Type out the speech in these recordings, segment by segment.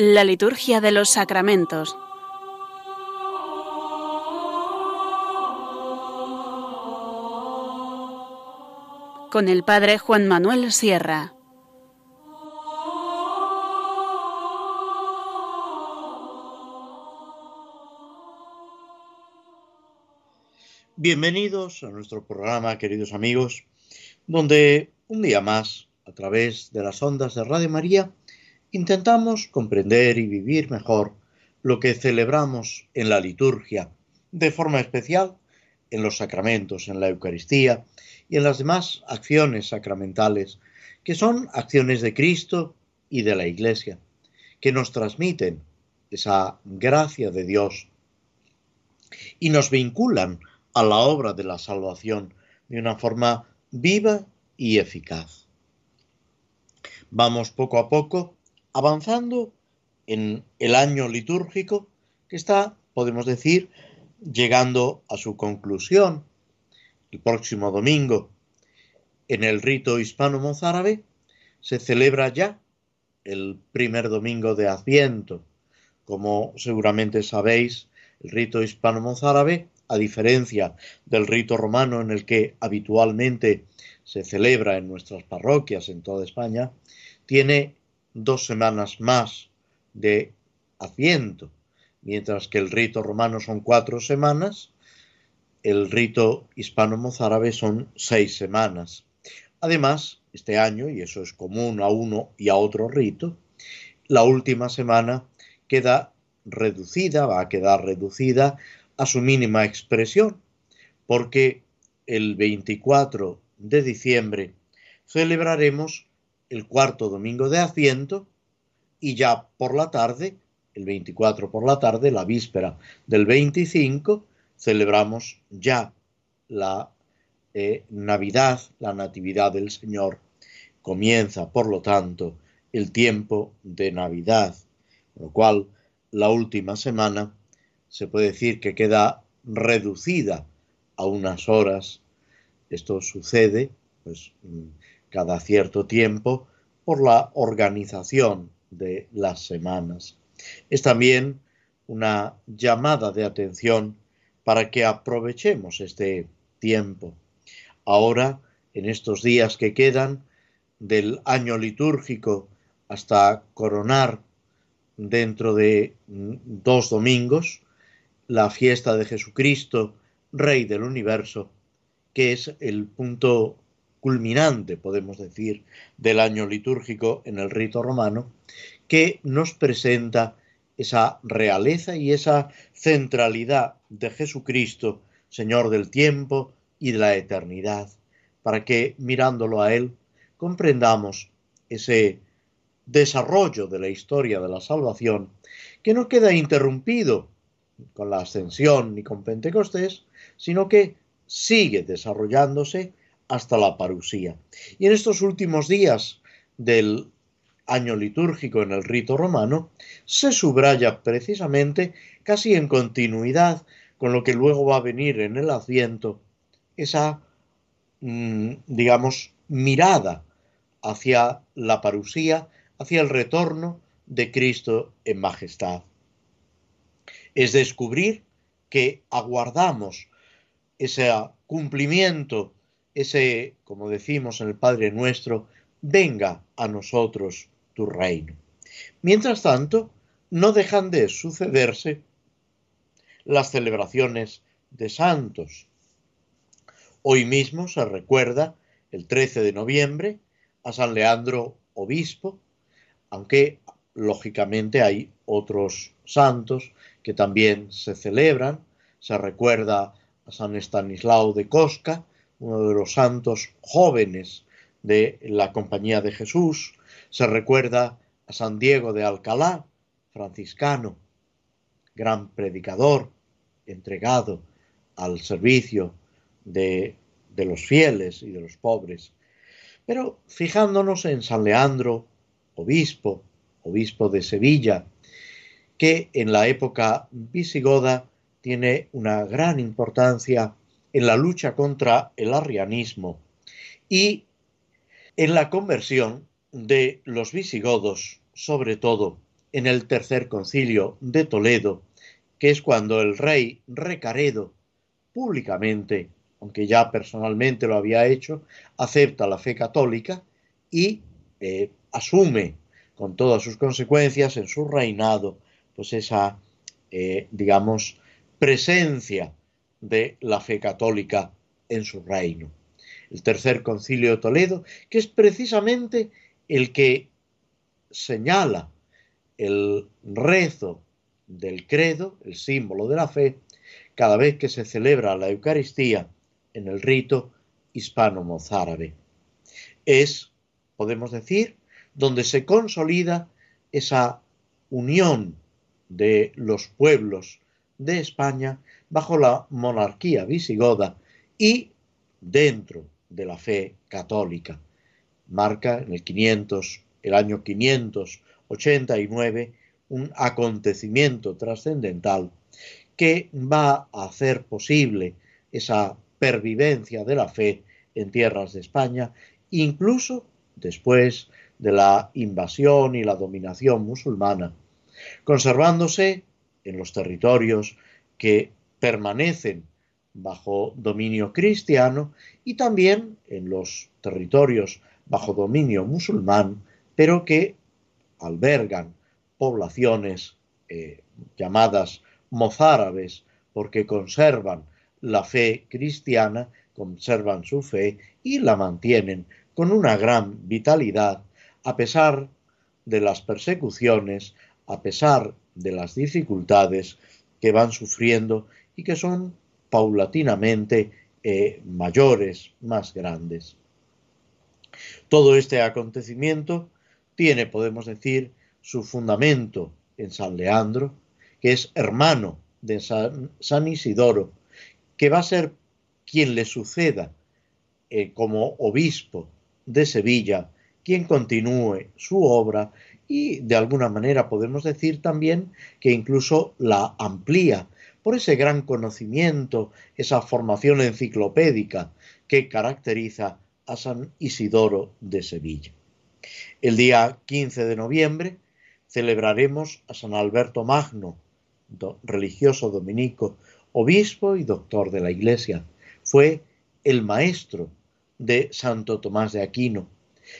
La liturgia de los sacramentos. Con el Padre Juan Manuel Sierra. Bienvenidos a nuestro programa, queridos amigos, donde un día más, a través de las ondas de Radio María, intentamos comprender y vivir mejor lo que celebramos en la liturgia, de forma especial en los sacramentos, en la Eucaristía y en las demás acciones sacramentales, que son acciones de Cristo y de la Iglesia, que nos transmiten esa gracia de Dios y nos vinculan a la obra de la salvación de una forma viva y eficaz. Vamos poco a poco avanzando en el año litúrgico que está, podemos decir, llegando a su conclusión el próximo domingo. En el rito hispano-mozárabe se celebra ya el primer domingo de Adviento. Como seguramente sabéis, el rito hispano-mozárabe, a diferencia del rito romano en el que habitualmente se celebra en nuestras parroquias en toda España, tiene dos semanas más de Adviento, mientras que el rito romano son cuatro semanas, el rito hispano-mozárabe son seis semanas. Además, este año, y eso es común a uno y a otro rito, la última semana queda reducida, va a quedar reducida a su mínima expresión, porque el 24 de diciembre celebraremos el cuarto domingo de Adviento y ya por la tarde, el 24 por la tarde, la víspera del 25, celebramos ya la eh, Navidad, la Natividad del Señor. Comienza, por lo tanto, el tiempo de Navidad, con lo cual la última semana se puede decir que queda reducida a unas horas. Esto sucede, pues, cada cierto tiempo por la organización de las semanas. Es también una llamada de atención para que aprovechemos este tiempo. Ahora, en estos días que quedan del año litúrgico hasta coronar dentro de dos domingos la fiesta de Jesucristo, Rey del universo, que es el punto culminante, podemos decir, del año litúrgico en el rito romano, que nos presenta esa realeza y esa centralidad de Jesucristo, Señor del tiempo y de la eternidad, para que mirándolo a Él comprendamos ese desarrollo de la historia de la salvación que no queda interrumpido con la ascensión ni con Pentecostés, sino que sigue desarrollándose hasta la parusía. Y en estos últimos días del año litúrgico en el rito romano, se subraya precisamente, casi en continuidad con lo que luego va a venir en el Adviento, esa, mm, digamos, mirada hacia la parusía, hacia el retorno de Cristo en majestad. Es descubrir que aguardamos ese cumplimiento ese, como decimos en el Padre nuestro, venga a nosotros tu reino. Mientras tanto, no dejan de sucederse las celebraciones de santos. Hoy mismo se recuerda, el 13 de noviembre, a San Leandro Obispo, aunque lógicamente hay otros santos que también se celebran. Se recuerda a San Estanislao de Cosca, uno de los santos jóvenes de la Compañía de Jesús. Se recuerda a San Diego de Alcalá, franciscano, gran predicador, entregado al servicio de, de los fieles y de los pobres. Pero fijándonos en San Leandro, obispo, obispo de Sevilla, que en la época visigoda tiene una gran importancia en la lucha contra el arrianismo y en la conversión de los visigodos, sobre todo en el tercer concilio de Toledo, que es cuando el rey Recaredo públicamente, aunque ya personalmente lo había hecho, acepta la fe católica y eh, asume con todas sus consecuencias en su reinado, pues esa, eh, digamos, presencia de la fe católica en su reino. El tercer concilio de Toledo, que es precisamente el que señala el rezo del credo, el símbolo de la fe, cada vez que se celebra la Eucaristía en el rito hispano-mozárabe. Es, podemos decir, donde se consolida esa unión de los pueblos de España bajo la monarquía visigoda y dentro de la fe católica. Marca en el 500, el año 589 un acontecimiento trascendental que va a hacer posible esa pervivencia de la fe en tierras de España, incluso después de la invasión y la dominación musulmana, conservándose en los territorios que permanecen bajo dominio cristiano y también en los territorios bajo dominio musulmán, pero que albergan poblaciones eh, llamadas mozárabes porque conservan la fe cristiana, conservan su fe y la mantienen con una gran vitalidad a pesar de las persecuciones, a pesar de las dificultades que van sufriendo y que son paulatinamente eh, mayores, más grandes. Todo este acontecimiento tiene, podemos decir, su fundamento en San Leandro, que es hermano de San, Isidoro, que va a ser quien le suceda eh, como obispo de Sevilla, quien continúe su obra y de alguna manera podemos decir también que incluso la amplía por ese gran conocimiento, esa formación enciclopédica que caracteriza a San Isidoro de Sevilla. El día 15 de noviembre celebraremos a San Alberto Magno, religioso dominico, obispo y doctor de la Iglesia. Fue el maestro de Santo Tomás de Aquino,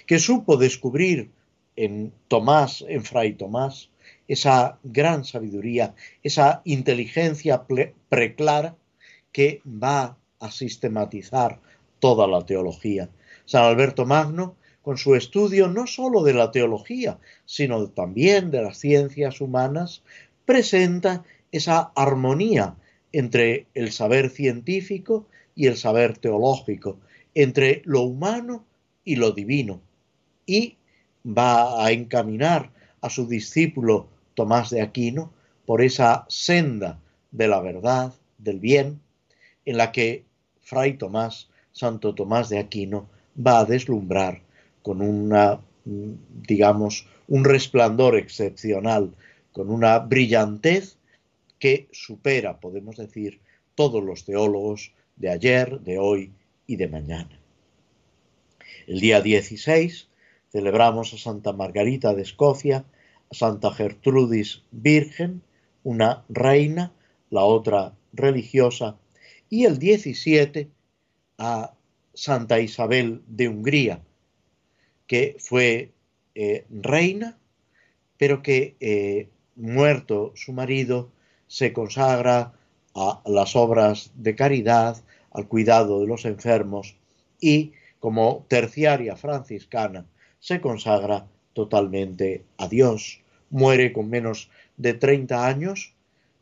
que supo descubrir en Tomás, en Fray Tomás, esa gran sabiduría, esa inteligencia preclara que va a sistematizar toda la teología. San Alberto Magno con su estudio no sólo de la teología, sino también de las ciencias humanas, presenta esa armonía entre el saber científico y el saber teológico, entre lo humano y lo divino, y va a encaminar a su discípulo Tomás de Aquino por esa senda de la verdad, del bien, en la que Fray Tomás, Santo Tomás de Aquino, va a deslumbrar con una, digamos, un resplandor excepcional, con una brillantez que supera, podemos decir, todos los teólogos de ayer, de hoy y de mañana. El día 16 celebramos a Santa Margarita de Escocia, a Santa Gertrudis Virgen, una reina, la otra religiosa, y el 17 a Santa Isabel de Hungría, que fue eh, reina, pero que, eh, muerto su marido, se consagra a las obras de caridad, al cuidado de los enfermos y, como terciaria franciscana, se consagra totalmente a Dios. Muere con menos de 30 años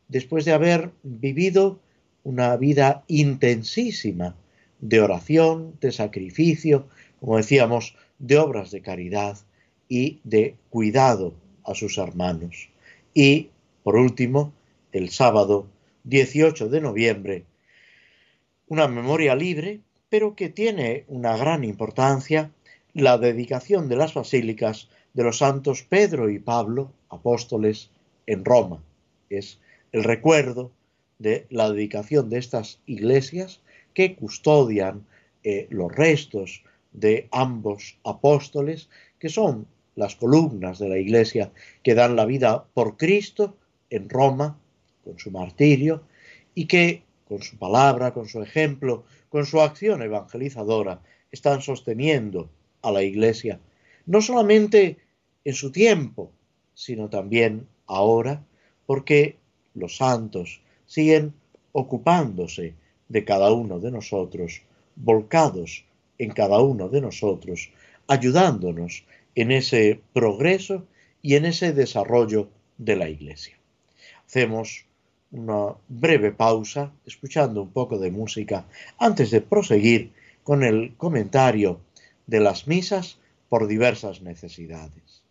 después de haber vivido una vida intensísima de oración, de sacrificio, como decíamos, de obras de caridad y de cuidado a sus hermanos. Y, por último, el sábado 18 de noviembre, una memoria libre, pero que tiene una gran importancia, la dedicación de las basílicas de los santos Pedro y Pablo, apóstoles, en Roma. Es el recuerdo de la dedicación de estas iglesias que custodian eh, los restos de ambos apóstoles, que son las columnas de la Iglesia que dan la vida por Cristo en Roma, con su martirio, y que con su palabra, con su ejemplo, con su acción evangelizadora, están sosteniendo a la Iglesia, no solamente en su tiempo, sino también ahora, porque los santos siguen ocupándose de cada uno de nosotros, volcados en cada uno de nosotros, ayudándonos en ese progreso y en ese desarrollo de la Iglesia. Hacemos una breve pausa, escuchando un poco de música, antes de proseguir con el comentario de las misas por diversas necesidades.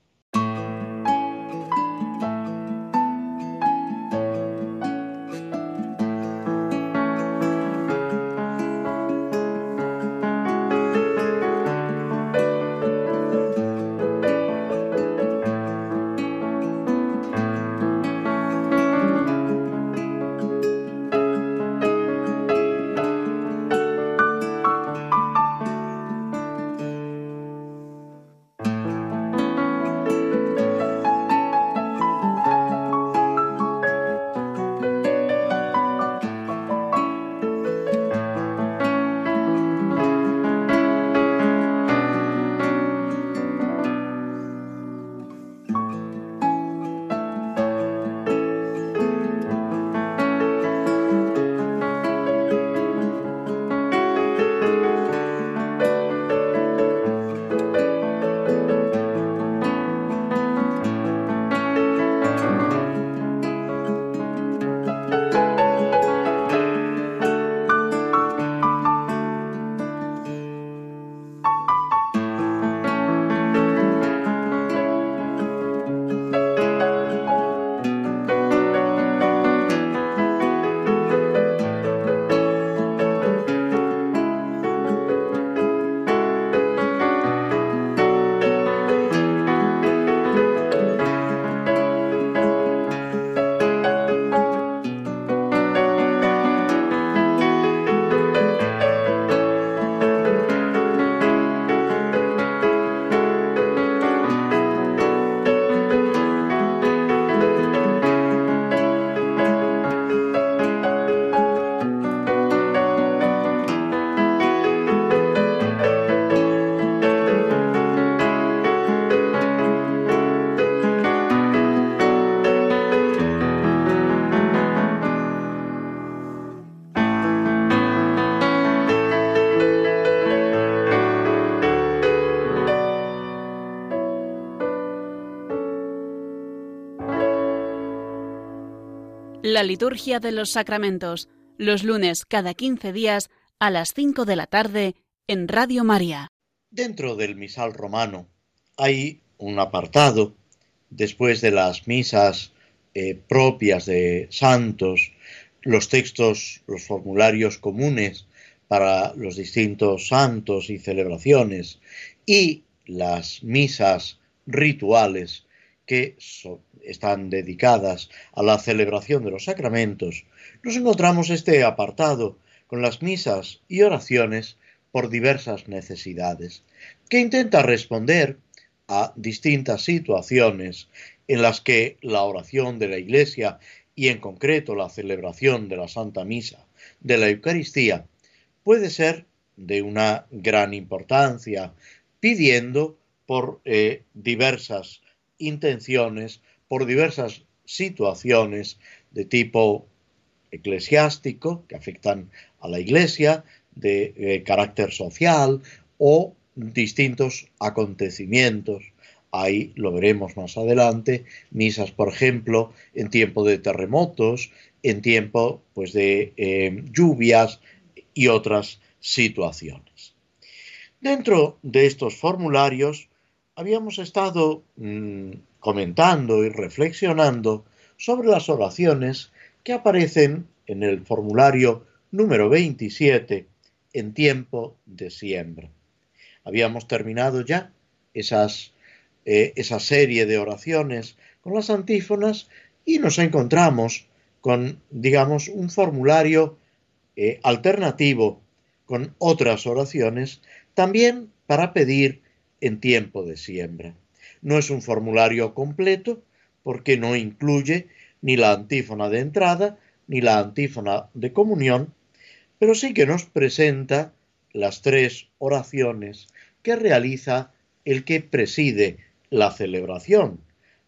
La liturgia de los sacramentos, los lunes cada 15 días a las 5 de la tarde en Radio María. Dentro del misal romano hay un apartado, después de las misas eh, propias de santos, los textos, los formularios comunes para los distintos santos y celebraciones y las misas rituales que están dedicadas a la celebración de los sacramentos, nos encontramos este apartado con las misas y oraciones por diversas necesidades, que intenta responder a distintas situaciones en las que la oración de la Iglesia y en concreto la celebración de la Santa Misa, de la Eucaristía, puede ser de una gran importancia, pidiendo por eh, diversas intenciones por diversas situaciones de tipo eclesiástico que afectan a la Iglesia, de eh, carácter social o distintos acontecimientos. Ahí lo veremos más adelante, misas, por ejemplo, en tiempo de terremotos, en tiempo pues, de eh, lluvias y otras situaciones. Dentro de estos formularios habíamos estado mm, comentando y reflexionando sobre las oraciones que aparecen en el formulario número 27 en tiempo de siembra. Habíamos terminado ya eh, esa serie de oraciones con las antífonas y nos encontramos con, digamos, un formulario eh, alternativo con otras oraciones, también para pedir en tiempo de siembra. No es un formulario completo porque no incluye ni la antífona de entrada ni la antífona de comunión, pero sí que nos presenta las tres oraciones que realiza el que preside la celebración,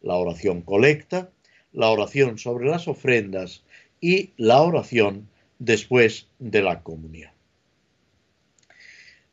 la oración colecta, la oración sobre las ofrendas y la oración después de la comunión.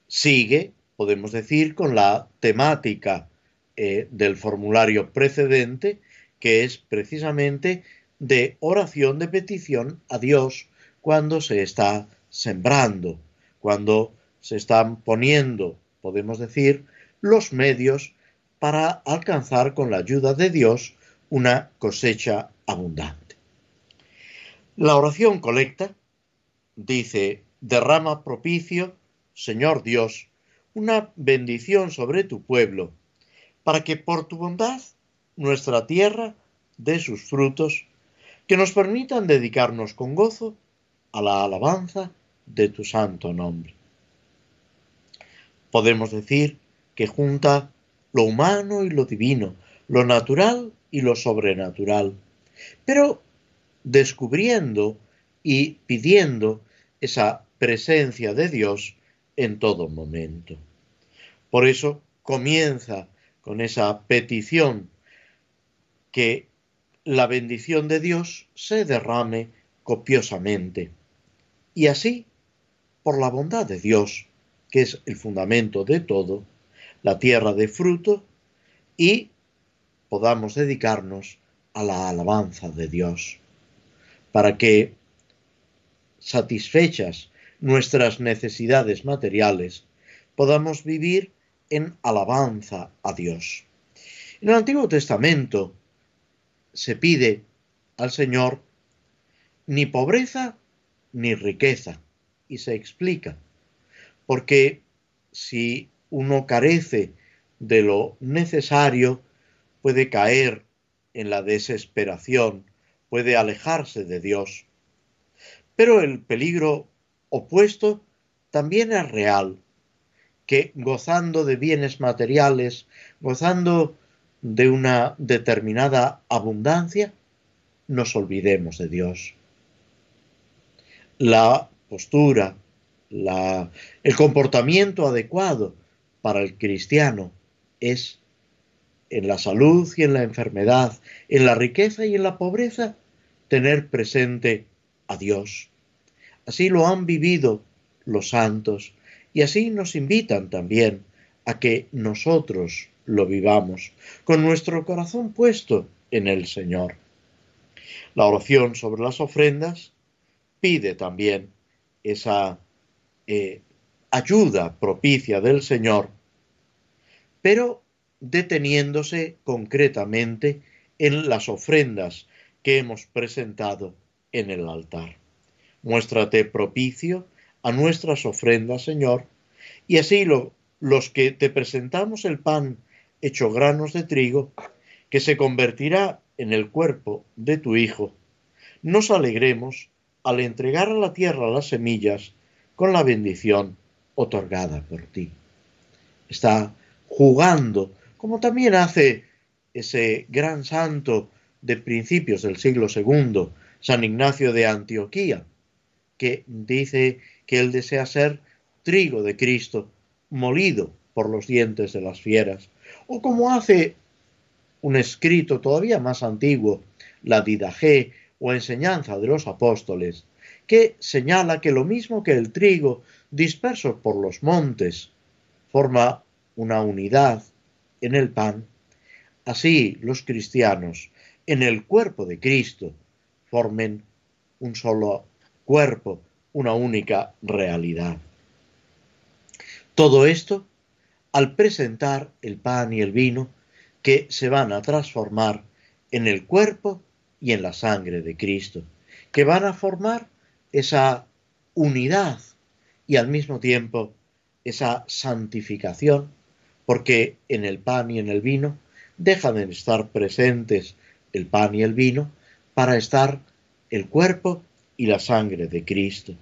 Sigue, podemos decir, con la temática eh, del formulario precedente, que es precisamente de oración de petición a Dios cuando se está sembrando, cuando se están poniendo, podemos decir, los medios para alcanzar con la ayuda de Dios una cosecha abundante. La oración colecta dice, derrama propicio, Señor Dios, una bendición sobre tu pueblo, para que por tu bondad nuestra tierra dé sus frutos, que nos permitan dedicarnos con gozo a la alabanza de tu santo nombre. Podemos decir que junta lo humano y lo divino, lo natural y lo sobrenatural, pero descubriendo y pidiendo esa presencia de Dios en todo momento. Por eso comienza con esa petición que la bendición de Dios se derrame copiosamente. Y así, por la bondad de Dios, que es el fundamento de todo, la tierra de fruto y podamos dedicarnos a la alabanza de Dios, para que, satisfechas nuestras necesidades materiales, podamos vivir en alabanza a Dios. En el Antiguo Testamento se pide al Señor ni pobreza ni riqueza, y se explica, porque si uno carece de lo necesario, puede caer en la desesperación, puede alejarse de Dios. Pero el peligro opuesto también es real, que gozando de bienes materiales, gozando de una determinada abundancia, nos olvidemos de Dios. La postura, el comportamiento adecuado para el cristiano es en la salud y en la enfermedad, en la riqueza y en la pobreza, tener presente a Dios. Así lo han vivido los santos y así nos invitan también a que nosotros lo vivamos con nuestro corazón puesto en el Señor. La oración sobre las ofrendas pide también esa eh, ayuda propicia del Señor, pero deteniéndose concretamente en las ofrendas que hemos presentado en el altar. Muéstrate propicio a nuestras ofrendas, Señor, y así los que te presentamos el pan hecho granos de trigo, que se convertirá en el cuerpo de tu Hijo, nos alegremos al entregar a la tierra las semillas con la bendición otorgada por ti. Está jugando, como también hace ese gran santo de principios del siglo II, San Ignacio de Antioquía, que dice que él desea ser trigo de Cristo, molido por los dientes de las fieras, o como hace un escrito todavía más antiguo, la Didagé o enseñanza de los apóstoles, que señala que lo mismo que el trigo disperso por los montes forma una unidad en el pan, así los cristianos en el cuerpo de Cristo formen un solo cuerpo, una única realidad. Todo esto al presentar el pan y el vino que se van a transformar en el cuerpo y en la sangre de Cristo, que van a formar esa unidad y al mismo tiempo esa santificación, porque en el pan y en el vino dejan de estar presentes el pan y el vino para estar el cuerpo y la sangre de Cristo.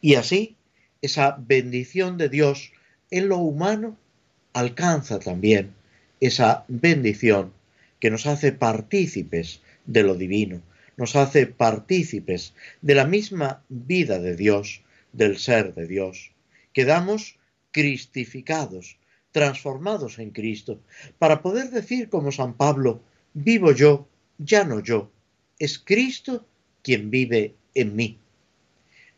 Y así, esa bendición de Dios en lo humano alcanza también esa bendición que nos hace partícipes de lo divino, nos hace partícipes de la misma vida de Dios, del ser de Dios. Quedamos cristificados, transformados en Cristo, para poder decir como San Pablo, vivo yo, ya no yo, es Cristo quien vive en mí.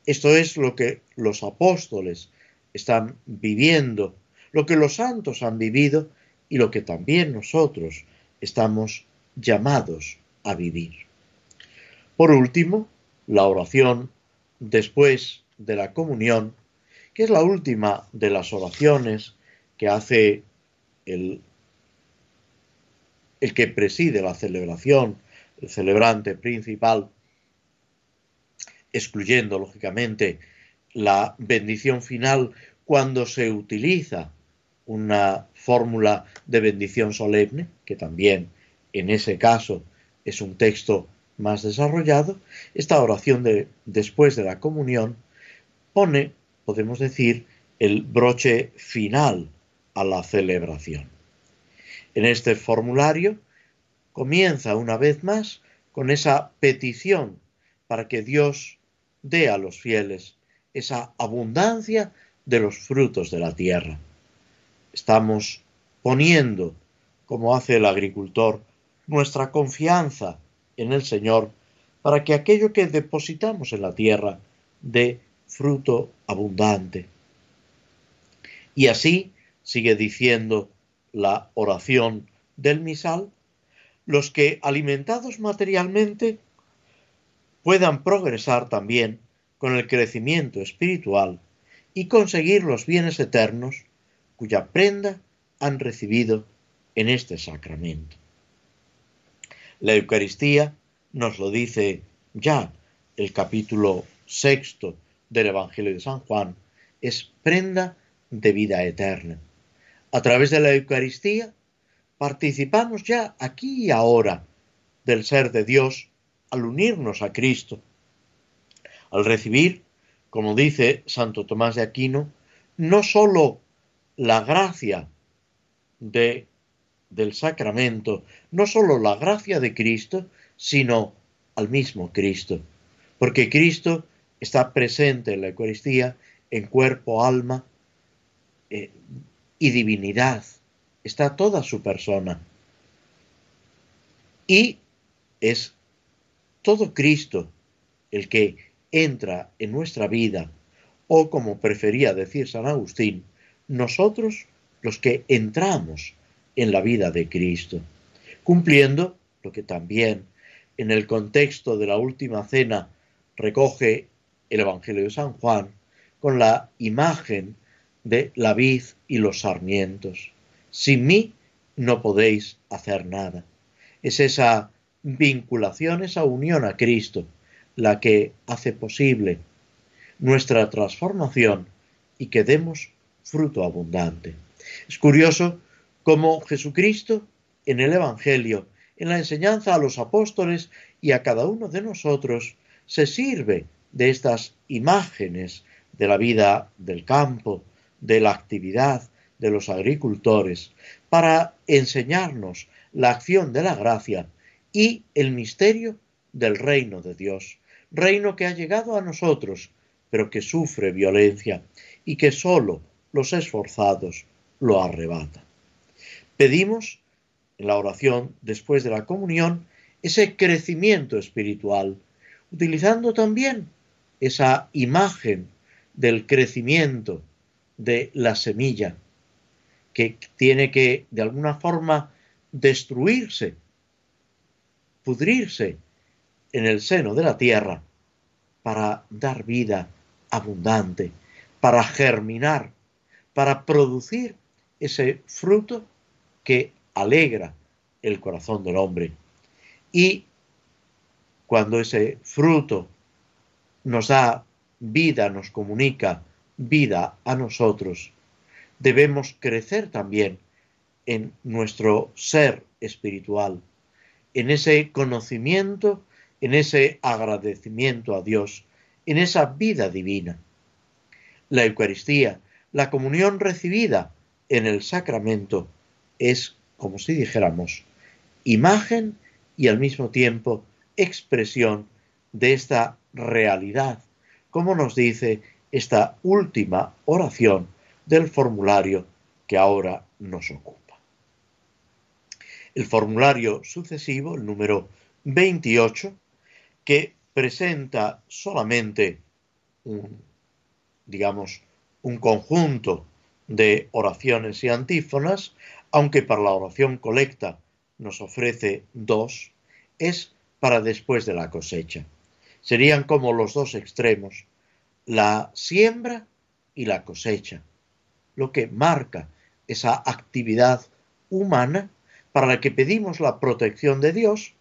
Esto es lo que los apóstoles están viviendo, lo que los santos han vivido y lo que también nosotros estamos llamados a vivir. Por último, la oración después de la comunión, que es la última de las oraciones que hace el, el que preside la celebración, el celebrante principal, excluyendo lógicamente la bendición final cuando se utiliza una fórmula de bendición solemne, que también en ese caso es un texto más desarrollado, esta oración de después de la comunión pone, podemos decir, el broche final a la celebración. En este formulario comienza una vez más con esa petición para que Dios dé a los fieles esa abundancia de los frutos de la tierra. Estamos poniendo, como hace el agricultor, nuestra confianza en el Señor para que aquello que depositamos en la tierra dé fruto abundante. Y así sigue diciendo la oración del misal, los que alimentados materialmente puedan progresar también con el crecimiento espiritual y conseguir los bienes eternos cuya prenda han recibido en este sacramento. La Eucaristía nos lo dice ya el capítulo sexto del Evangelio de San Juan, es prenda de vida eterna. A través de la Eucaristía participamos ya aquí y ahora del ser de Dios al unirnos a Cristo. Al recibir, como dice Santo Tomás de Aquino, no sólo la gracia de, del sacramento, no sólo la gracia de Cristo, sino al mismo Cristo. Porque Cristo está presente en la Eucaristía en cuerpo, alma eh, y divinidad. Está toda su persona. Y es todo Cristo el que entra en nuestra vida, o como prefería decir San Agustín, nosotros los que entramos en la vida de Cristo, cumpliendo lo que también en el contexto de la última cena recoge el Evangelio de San Juan con la imagen de la vid y los sarmientos. Sin mí no podéis hacer nada. Es esa vinculación, esa unión a Cristo, la que hace posible nuestra transformación y que demos fruto abundante. Es curioso cómo Jesucristo en el Evangelio, en la enseñanza a los apóstoles y a cada uno de nosotros, se sirve de estas imágenes de la vida del campo, de la actividad de los agricultores, para enseñarnos la acción de la gracia y el misterio del reino de Dios, reino que ha llegado a nosotros, pero que sufre violencia y que sólo los esforzados lo arrebatan. Pedimos en la oración después de la comunión ese crecimiento espiritual, utilizando también esa imagen del crecimiento de la semilla, que tiene que de alguna forma destruirse, pudrirse en el seno de la tierra para dar vida abundante, para germinar, para producir ese fruto que alegra el corazón del hombre. Y cuando ese fruto nos da vida, nos comunica vida a nosotros, debemos crecer también en nuestro ser espiritual, en ese conocimiento, en ese agradecimiento a Dios, en esa vida divina. La Eucaristía, la comunión recibida en el sacramento, es como si dijéramos, imagen y al mismo tiempo expresión de esta realidad, como nos dice esta última oración del formulario que ahora nos ocupa. El formulario sucesivo, el número 28, que presenta solamente un, digamos, un conjunto de oraciones y antífonas, aunque para la oración colecta nos ofrece dos, es para después de la cosecha. Serían como los dos extremos, la siembra y la cosecha, lo que marca esa actividad humana para la que pedimos la protección de Dios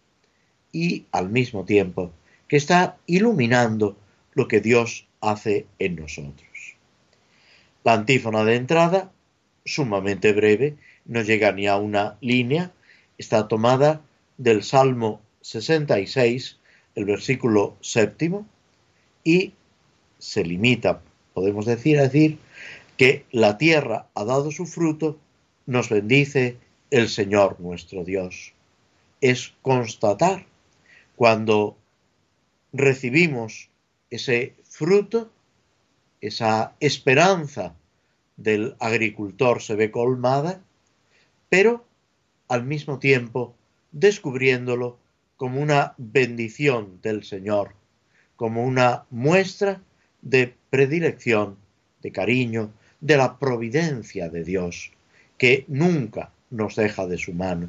y al mismo tiempo que está iluminando lo que Dios hace en nosotros. La antífona de entrada, sumamente breve, no llega ni a una línea, está tomada del Salmo 66, el versículo séptimo, y se limita, podemos decir, a decir que la tierra ha dado su fruto, nos bendice el Señor nuestro Dios. Es constatar cuando recibimos ese fruto, esa esperanza del agricultor se ve colmada, pero al mismo tiempo descubriéndolo como una bendición del Señor, como una muestra de predilección, de cariño, de la providencia de Dios, que nunca nos deja de su mano.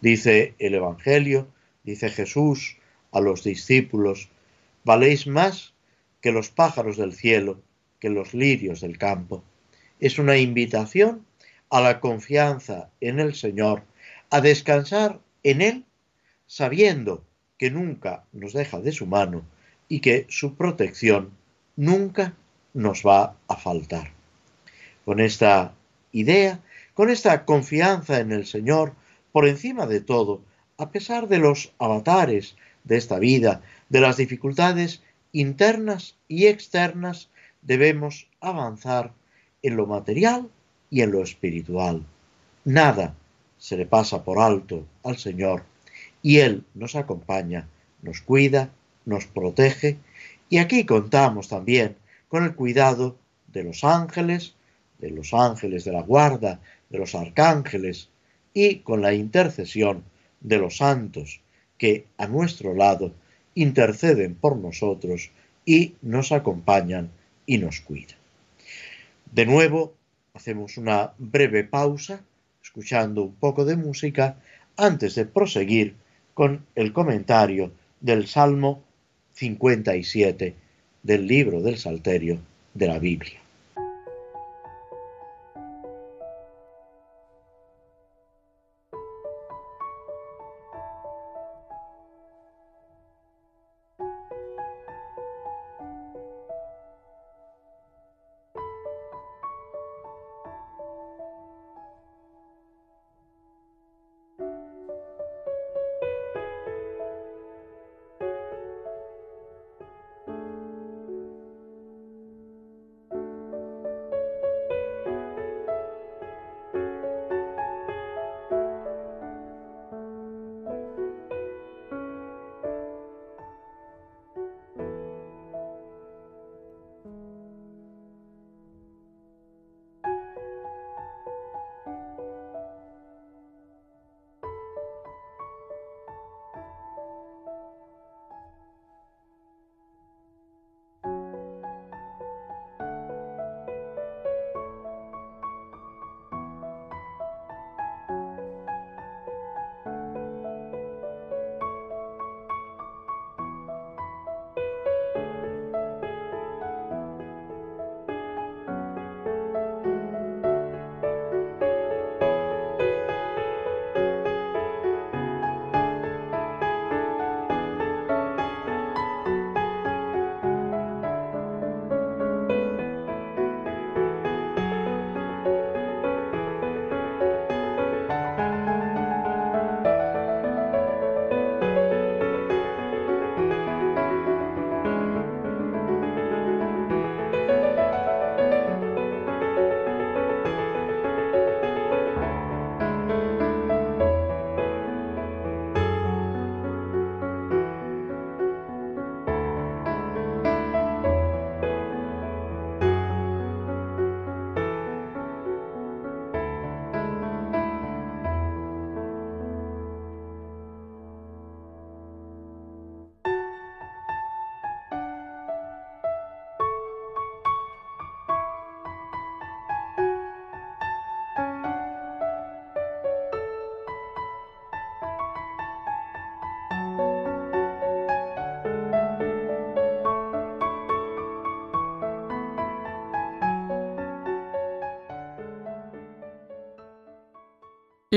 Dice el Evangelio, dice Jesús a los discípulos, valéis más que los pájaros del cielo, que los lirios del campo. Es una invitación a la confianza en el Señor, a descansar en Él sabiendo que nunca nos deja de su mano y que su protección nunca nos va a faltar. Con esta idea, con esta confianza en el Señor, por encima de todo, a pesar de los avatares de esta vida, de las dificultades internas y externas, debemos avanzar en lo material y en lo espiritual. Nada se le pasa por alto al Señor y Él nos acompaña, nos cuida, nos protege y aquí contamos también con el cuidado de los ángeles, de los ángeles de la guarda, de los arcángeles y con la intercesión de los santos que a nuestro lado interceden por nosotros y nos acompañan y nos cuidan. De nuevo, hacemos una breve pausa, escuchando un poco de música, antes de proseguir con el comentario del Salmo 57 del libro del Salterio de la Biblia.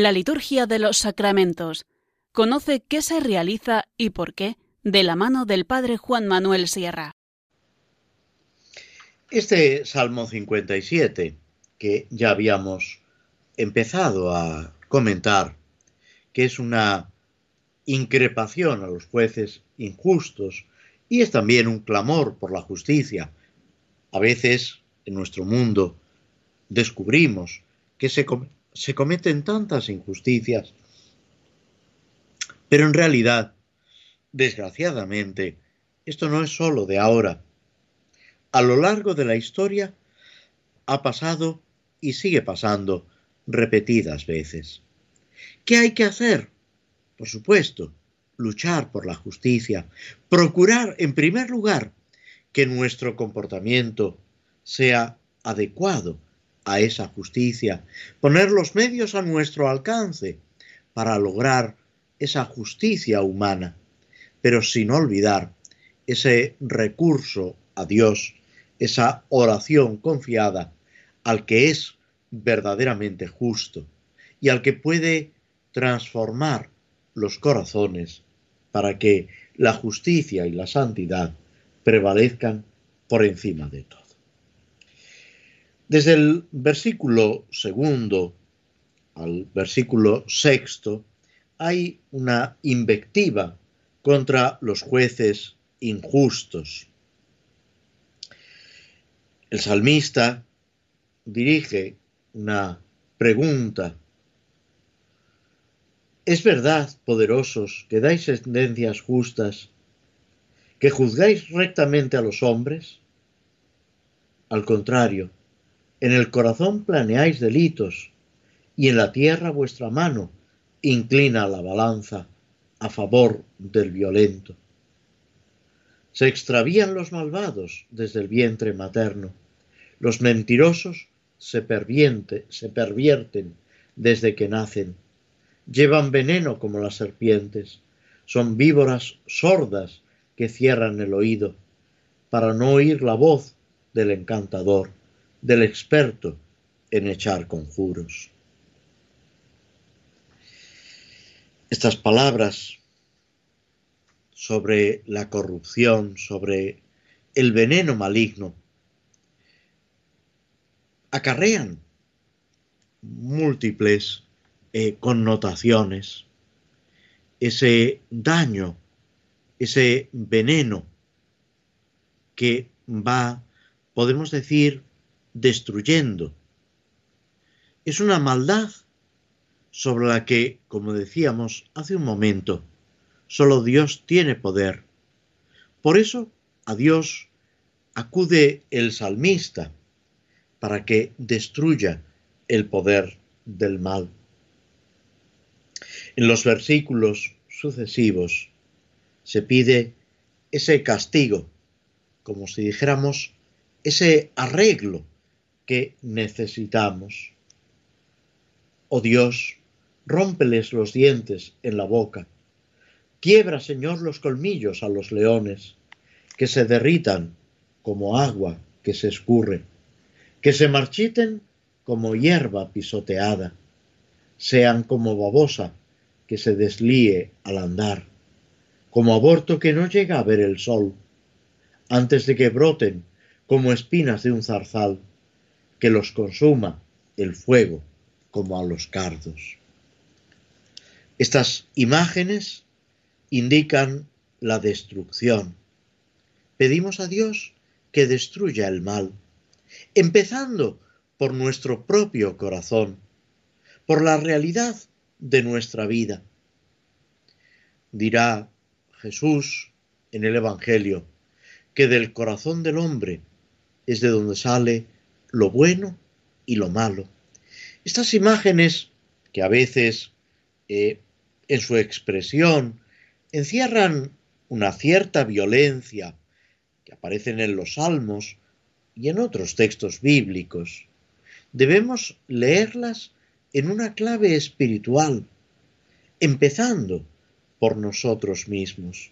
La liturgia de los sacramentos. Conoce qué se realiza y por qué de la mano del Padre Juan Manuel Sierra. Este Salmo 57, que ya habíamos empezado a comentar, que es una increpación a los jueces injustos y es también un clamor por la justicia. A veces en nuestro mundo descubrimos que se, se cometen tantas injusticias, pero en realidad, desgraciadamente, esto no es solo de ahora. A lo largo de la historia ha pasado y sigue pasando repetidas veces. ¿Qué hay que hacer? Por supuesto, luchar por la justicia, procurar, en primer lugar, que nuestro comportamiento sea adecuado a esa justicia, poner los medios a nuestro alcance para lograr esa justicia humana, pero sin olvidar ese recurso a Dios, esa oración confiada al que es verdaderamente justo y al que puede transformar los corazones para que la justicia y la santidad prevalezcan por encima de todo. Desde el versículo segundo al versículo sexto hay una invectiva contra los jueces injustos. El salmista dirige una pregunta. ¿Es verdad, poderosos, que dais sentencias justas, que juzgáis rectamente a los hombres? Al contrario, en el corazón planeáis delitos, y en la tierra vuestra mano inclina la balanza a favor del violento. Se extravían los malvados desde el vientre materno, los mentirosos se, se pervierten desde que nacen, llevan veneno como las serpientes, son víboras sordas que cierran el oído para no oír la voz del encantador del experto en echar conjuros. Estas palabras sobre la corrupción, sobre el veneno maligno, acarrean múltiples eh, connotaciones, ese daño, ese veneno que va, podemos decir, destruyendo. Es una maldad sobre la que, como decíamos hace un momento, solo Dios tiene poder. Por eso a Dios acude el salmista para que destruya el poder del mal. En los versículos sucesivos se pide ese castigo, como si dijéramos ese arreglo que necesitamos. Oh Dios, rómpeles los dientes en la boca. Quiebra, Señor, los colmillos a los leones, que se derritan como agua que se escurre, que se marchiten como hierba pisoteada, sean como babosa que se deslíe al andar, como aborto que no llega a ver el sol, antes de que broten como espinas de un zarzal que los consuma el fuego como a los cardos. Estas imágenes indican la destrucción. Pedimos a Dios que destruya el mal, empezando por nuestro propio corazón, por la realidad de nuestra vida. Dirá Jesús en el Evangelio que del corazón del hombre es de donde sale lo bueno y lo malo. Estas imágenes, que a veces eh, en su expresión encierran una cierta violencia, que aparecen en los salmos y en otros textos bíblicos, debemos leerlas en una clave espiritual, empezando por nosotros mismos.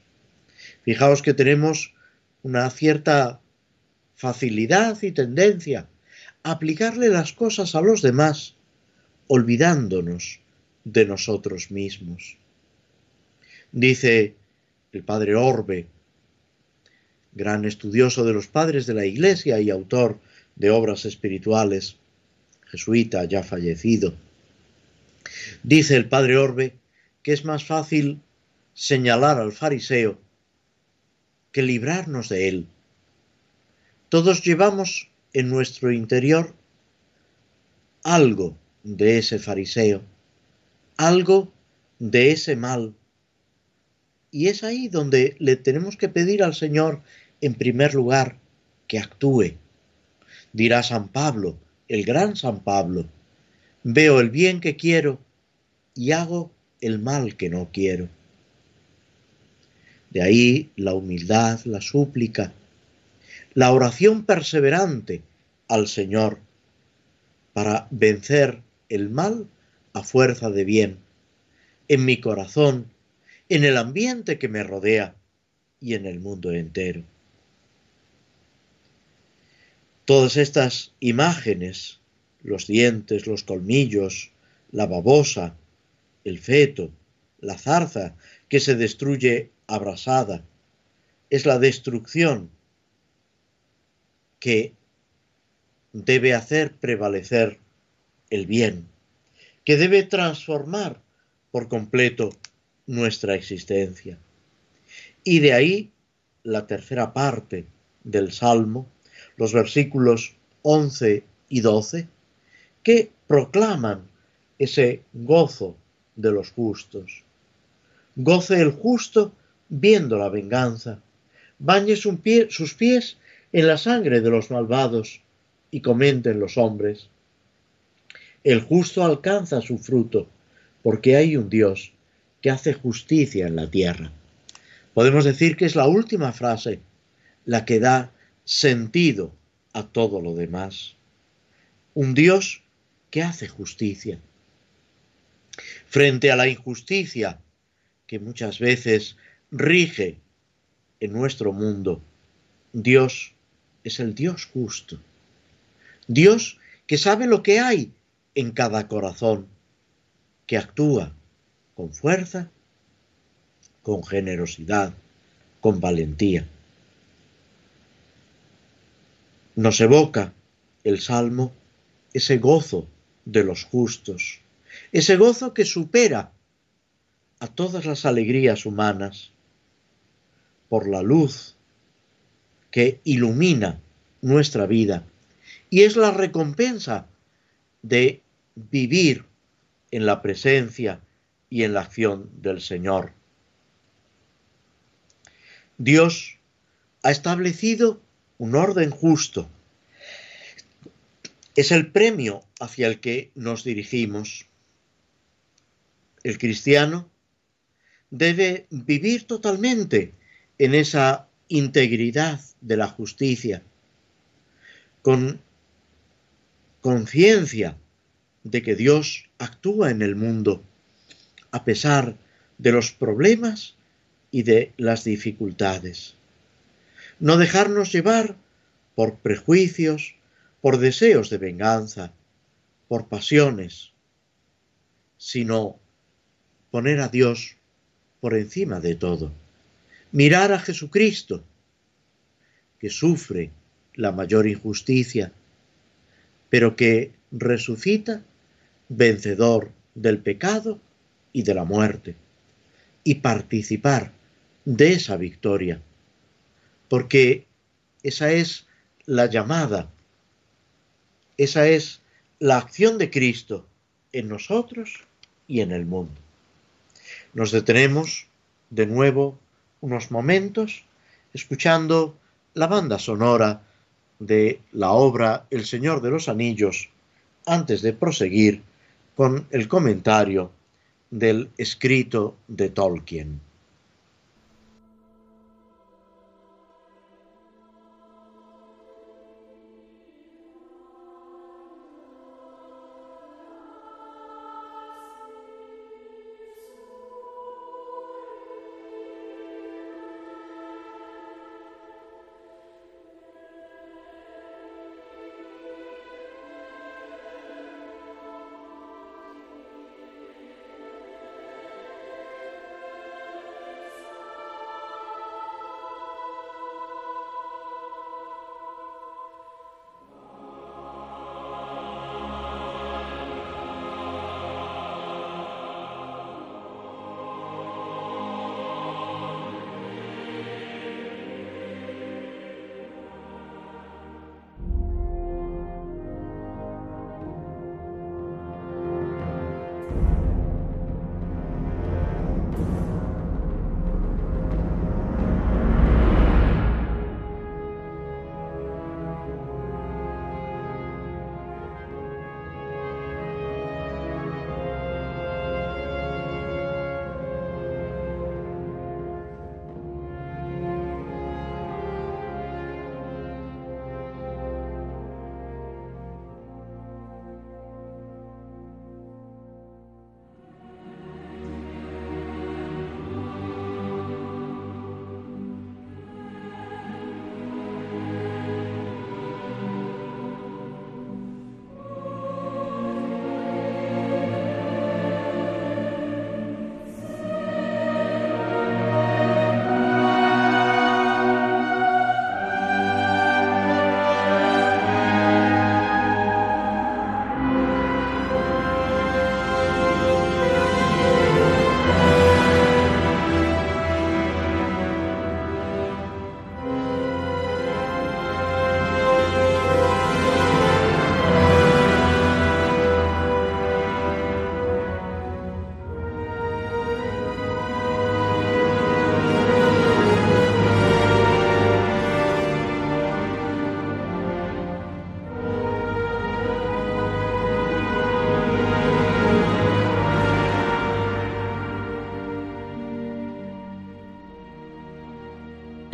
Fijaos que tenemos una cierta facilidad y tendencia aplicarle las cosas a los demás, olvidándonos de nosotros mismos. Dice el padre Orbe, gran estudioso de los padres de la Iglesia y autor de obras espirituales, jesuita ya fallecido, dice el padre Orbe que es más fácil señalar al fariseo que librarnos de él. Todos llevamos en nuestro interior algo de ese fariseo, algo de ese mal. Y es ahí donde le tenemos que pedir al Señor, en primer lugar, que actúe. Dirá San Pablo, el gran San Pablo, veo el bien que quiero y hago el mal que no quiero. De ahí la humildad, la súplica, la oración perseverante al Señor para vencer el mal a fuerza de bien, en mi corazón, en el ambiente que me rodea y en el mundo entero. Todas estas imágenes, los dientes, los colmillos, la babosa, el feto, la zarza que se destruye abrasada, es la destrucción que debe hacer prevalecer el bien, que debe transformar por completo nuestra existencia. Y de ahí la tercera parte del Salmo, los versículos 11 y 12, que proclaman ese gozo de los justos. Goce el justo viendo la venganza, bañe sus pies en la sangre de los malvados y comenten los hombres. El justo alcanza su fruto, porque hay un Dios que hace justicia en la tierra. Podemos decir que es la última frase la que da sentido a todo lo demás. Un Dios que hace justicia. Frente a la injusticia que muchas veces rige en nuestro mundo, Dios es el Dios justo. Dios que sabe lo que hay en cada corazón, que actúa con fuerza, con generosidad, con valentía. Nos evoca el Salmo ese gozo de los justos, ese gozo que supera a todas las alegrías humanas por la luz que ilumina nuestra vida y es la recompensa de vivir en la presencia y en la acción del Señor. Dios ha establecido un orden justo. Es el premio hacia el que nos dirigimos. El cristiano debe vivir totalmente en esa integridad de la justicia, con conciencia de que Dios actúa en el mundo a pesar de los problemas y de las dificultades. No dejarnos llevar por prejuicios, por deseos de venganza, por pasiones, sino poner a Dios por encima de todo mirar a Jesucristo, que sufre la mayor injusticia, pero que resucita vencedor del pecado y de la muerte, y participar de esa victoria, porque esa es la llamada, esa es la acción de Cristo en nosotros y en el mundo. Nos detenemos de nuevo unos momentos escuchando la banda sonora de la obra El Señor de los Anillos antes de proseguir con el comentario del escrito de Tolkien.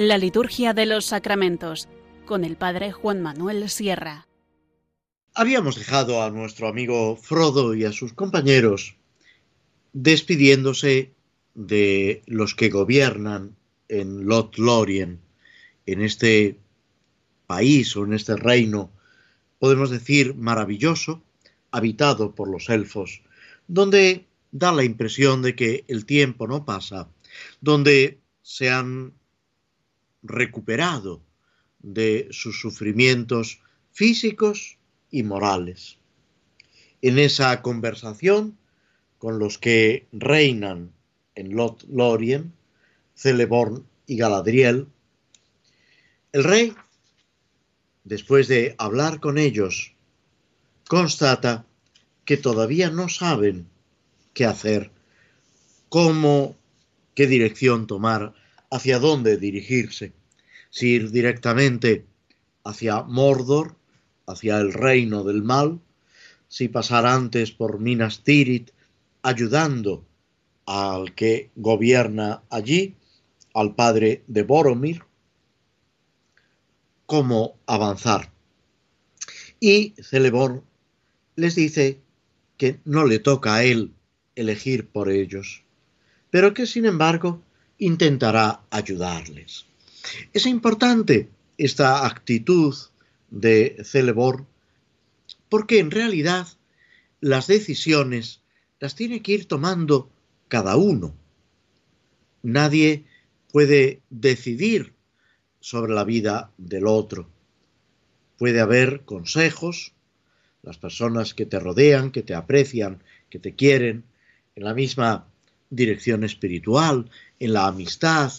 La liturgia de los sacramentos con el padre Juan Manuel Sierra. Habíamos dejado a nuestro amigo Frodo y a sus compañeros despidiéndose de los que gobiernan en Lothlorien, en este país o en este reino, podemos decir maravilloso, habitado por los elfos, donde da la impresión de que el tiempo no pasa, donde se han recuperado de sus sufrimientos físicos y morales. En esa conversación con los que reinan en Lot Lorien, Celeborn y Galadriel, el rey, después de hablar con ellos, constata que todavía no saben qué hacer, cómo, qué dirección tomar hacia dónde dirigirse, si ir directamente hacia Mordor, hacia el reino del mal, si pasar antes por Minas Tirith, ayudando al que gobierna allí, al padre de Boromir, cómo avanzar. Y Celeborn les dice que no le toca a él elegir por ellos, pero que sin embargo intentará ayudarles. Es importante esta actitud de Celebor porque en realidad las decisiones las tiene que ir tomando cada uno. Nadie puede decidir sobre la vida del otro. Puede haber consejos, las personas que te rodean, que te aprecian, que te quieren, en la misma dirección espiritual, en la amistad,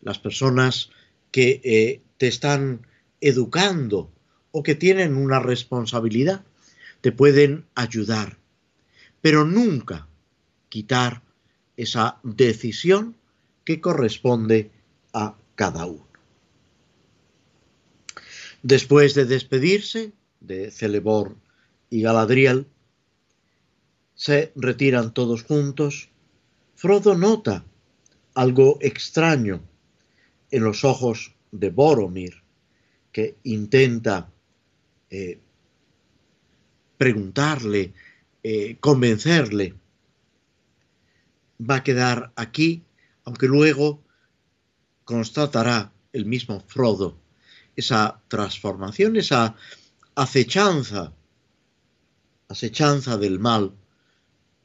las personas que eh, te están educando o que tienen una responsabilidad, te pueden ayudar, pero nunca quitar esa decisión que corresponde a cada uno. Después de despedirse de Celebor y Galadriel, se retiran todos juntos Frodo nota algo extraño en los ojos de Boromir, que intenta eh, preguntarle, eh, convencerle. Va a quedar aquí, aunque luego constatará el mismo Frodo esa transformación, esa acechanza, acechanza del mal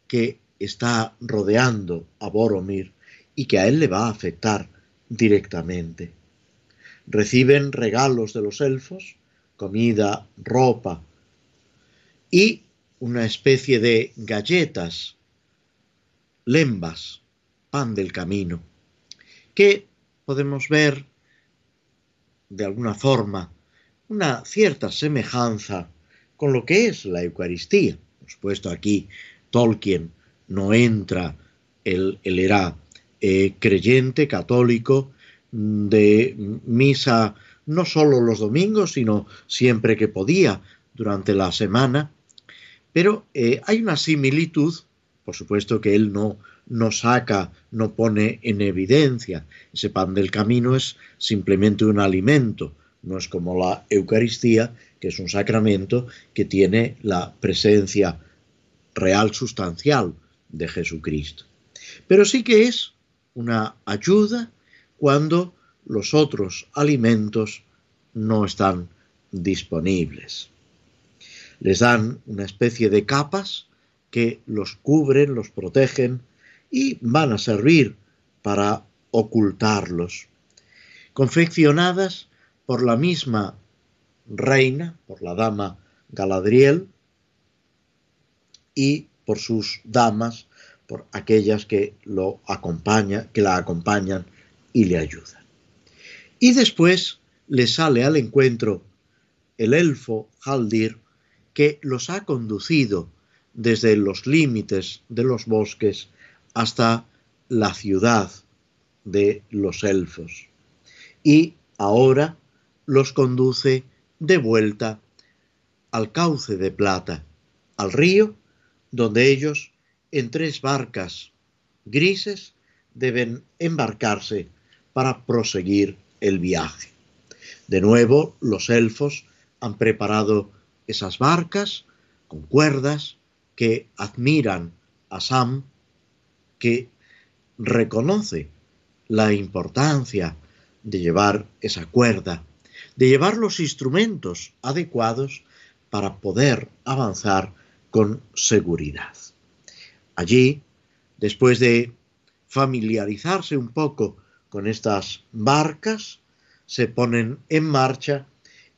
que está rodeando a Boromir y que a él le va a afectar directamente. Reciben regalos de los elfos, comida, ropa y una especie de galletas, lembas, pan del camino, que podemos ver de alguna forma una cierta semejanza con lo que es la Eucaristía. Hemos puesto aquí Tolkien no entra, él, era eh, creyente católico de misa no solo los domingos, sino siempre que podía durante la semana. Pero eh, hay una similitud, por supuesto que él no, no saca, no pone en evidencia. Ese pan del camino es simplemente un alimento, no es como la Eucaristía, que es un sacramento que tiene la presencia real sustancial de Jesucristo. Pero sí que es una ayuda cuando los otros alimentos no están disponibles. Les dan una especie de capas que los cubren, los protegen y van a servir para ocultarlos, confeccionadas por la misma reina, por la dama Galadriel, y por sus damas, por aquellas que lo acompañan, que la acompañan y le ayudan. Y después le sale al encuentro el elfo Haldir que los ha conducido desde los límites de los bosques hasta la ciudad de los elfos. Y ahora los conduce de vuelta al cauce de plata, al río donde ellos, en tres barcas grises, deben embarcarse para proseguir el viaje. De nuevo, los elfos han preparado esas barcas con cuerdas que admiran a Sam, que reconoce la importancia de llevar esa cuerda, de llevar los instrumentos adecuados para poder avanzar con seguridad. Allí, después de familiarizarse un poco con estas barcas, se ponen en marcha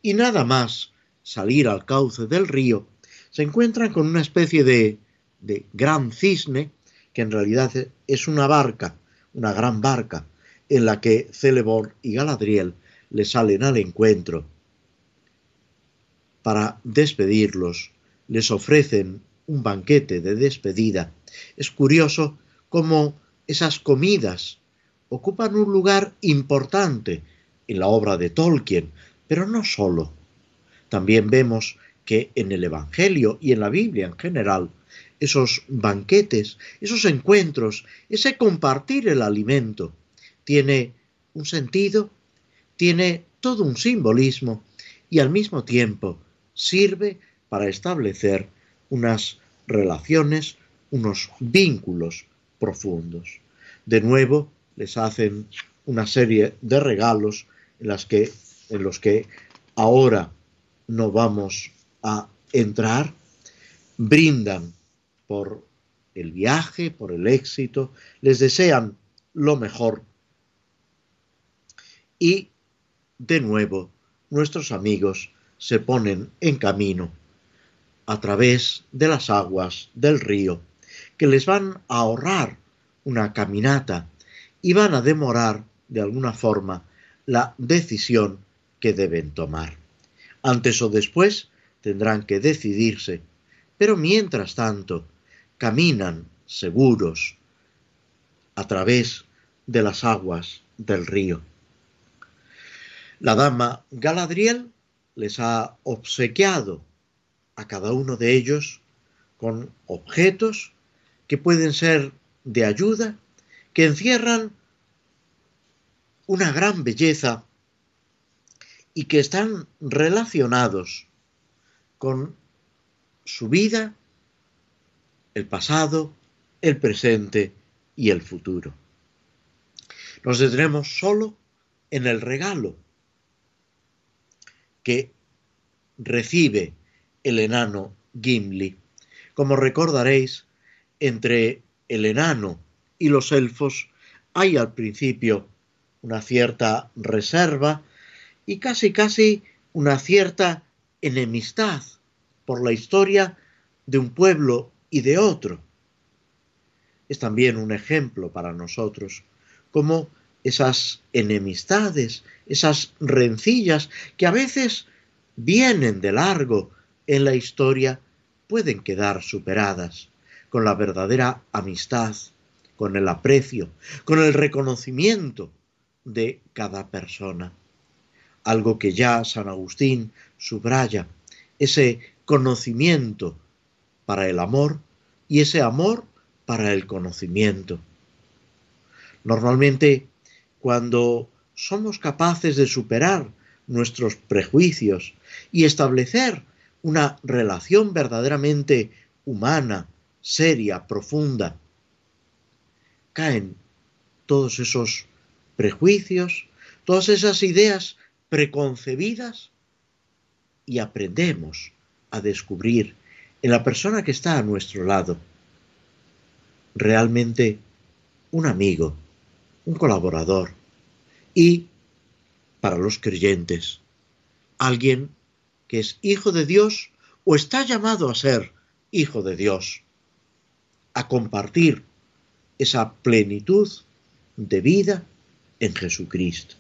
y nada más salir al cauce del río, se encuentran con una especie de, de gran cisne, que en realidad es una barca, una gran barca, en la que Celeborn y Galadriel le salen al encuentro. Para despedirlos, les ofrecen un banquete de despedida. Es curioso cómo esas comidas ocupan un lugar importante en la obra de Tolkien, pero no solo. También vemos que en el Evangelio y en la Biblia en general, esos banquetes, esos encuentros, ese compartir el alimento, tiene un sentido, tiene todo un simbolismo y al mismo tiempo sirve para establecer unas relaciones, unos vínculos profundos. De nuevo, les hacen una serie de regalos en, los que ahora no vamos a entrar, brindan por el viaje, por el éxito, les desean lo mejor. Y, de nuevo, nuestros amigos se ponen en camino a través de las aguas del río que les van a ahorrar una caminata y van a demorar de alguna forma la decisión que deben tomar. Antes o después tendrán que decidirse, pero mientras tanto caminan seguros a través de las aguas del río. La dama Galadriel les ha obsequiado a cada uno de ellos con objetos que pueden ser de ayuda, que encierran una gran belleza y que están relacionados con su vida, el pasado, el presente y el futuro. Nos detenemos solo en el regalo que recibe el enano Gimli. Como recordaréis, entre el enano y los elfos hay al principio una cierta reserva y casi casi una cierta enemistad por la historia de un pueblo y de otro. Es también un ejemplo para nosotros como esas enemistades, esas rencillas que a veces vienen de largo en la historia pueden quedar superadas con la verdadera amistad, con el aprecio, con el reconocimiento de cada persona. Algo que ya San Agustín subraya, ese conocimiento para el amor y ese amor para el conocimiento. Normalmente, cuando somos capaces de superar nuestros prejuicios y establecer una relación verdaderamente humana, seria, profunda, caen todos esos prejuicios, todas esas ideas preconcebidas y aprendemos a descubrir en la persona que está a nuestro lado realmente un amigo, un colaborador y, para los creyentes, alguien que es hijo de Dios o está llamado a ser hijo de Dios a compartir esa plenitud de vida en Jesucristo.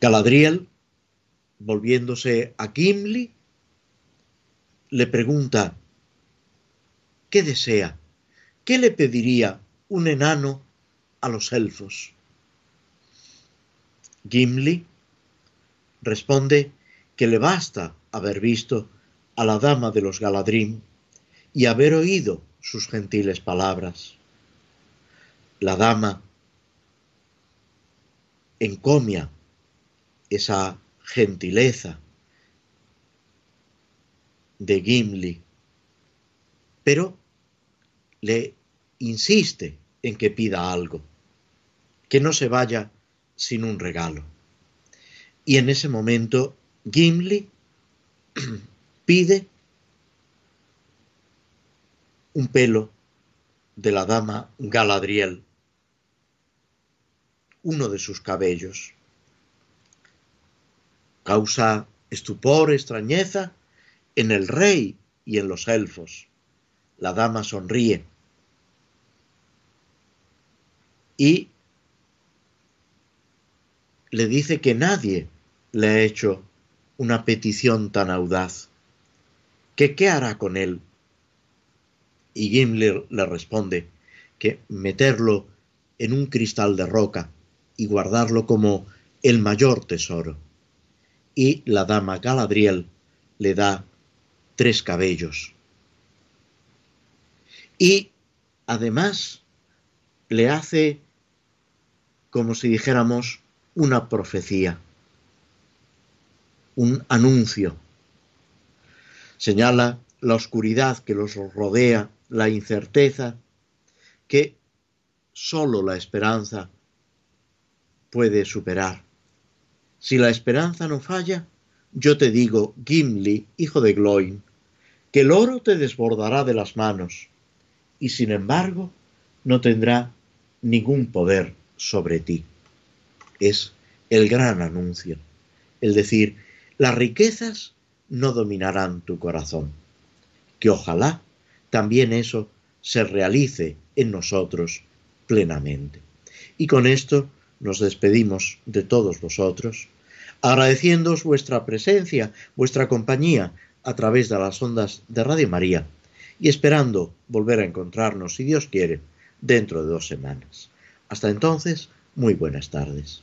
Galadriel, volviéndose a Gimli, le pregunta, ¿qué desea? ¿Qué le pediría un enano a los elfos? Gimli responde que le basta haber visto a la dama de los Galadrim y haber oído sus gentiles palabras. La dama encomia esa gentileza de Gimli, pero le insiste en que pida algo, que no se vaya sin un regalo. Y en ese momento Gimli pide un pelo de la dama Galadriel, uno de sus cabellos. Causa estupor, extrañeza en el rey y en los elfos. La dama sonríe y le dice que nadie le ha hecho una petición tan audaz, que qué hará con él. Y Gimli le responde que meterlo en un cristal de roca y guardarlo como el mayor tesoro. Y la dama Galadriel le da tres cabellos. Y además le hace, como si dijéramos, una profecía, un anuncio. Señala la oscuridad que los rodea, la incerteza, que sólo la esperanza puede superar. Si la esperanza no falla, yo te digo, Gimli, hijo de Gloin, que el oro te desbordará de las manos, y sin embargo no tendrá ningún poder sobre ti. Es el gran anuncio, el decir, las riquezas no dominarán tu corazón, que ojalá también eso se realice en nosotros plenamente. Y con esto nos despedimos de todos vosotros, agradeciéndoos vuestra presencia, vuestra compañía a través de las ondas de Radio María y esperando volver a encontrarnos, si Dios quiere, dentro de dos semanas. Hasta entonces, muy buenas tardes.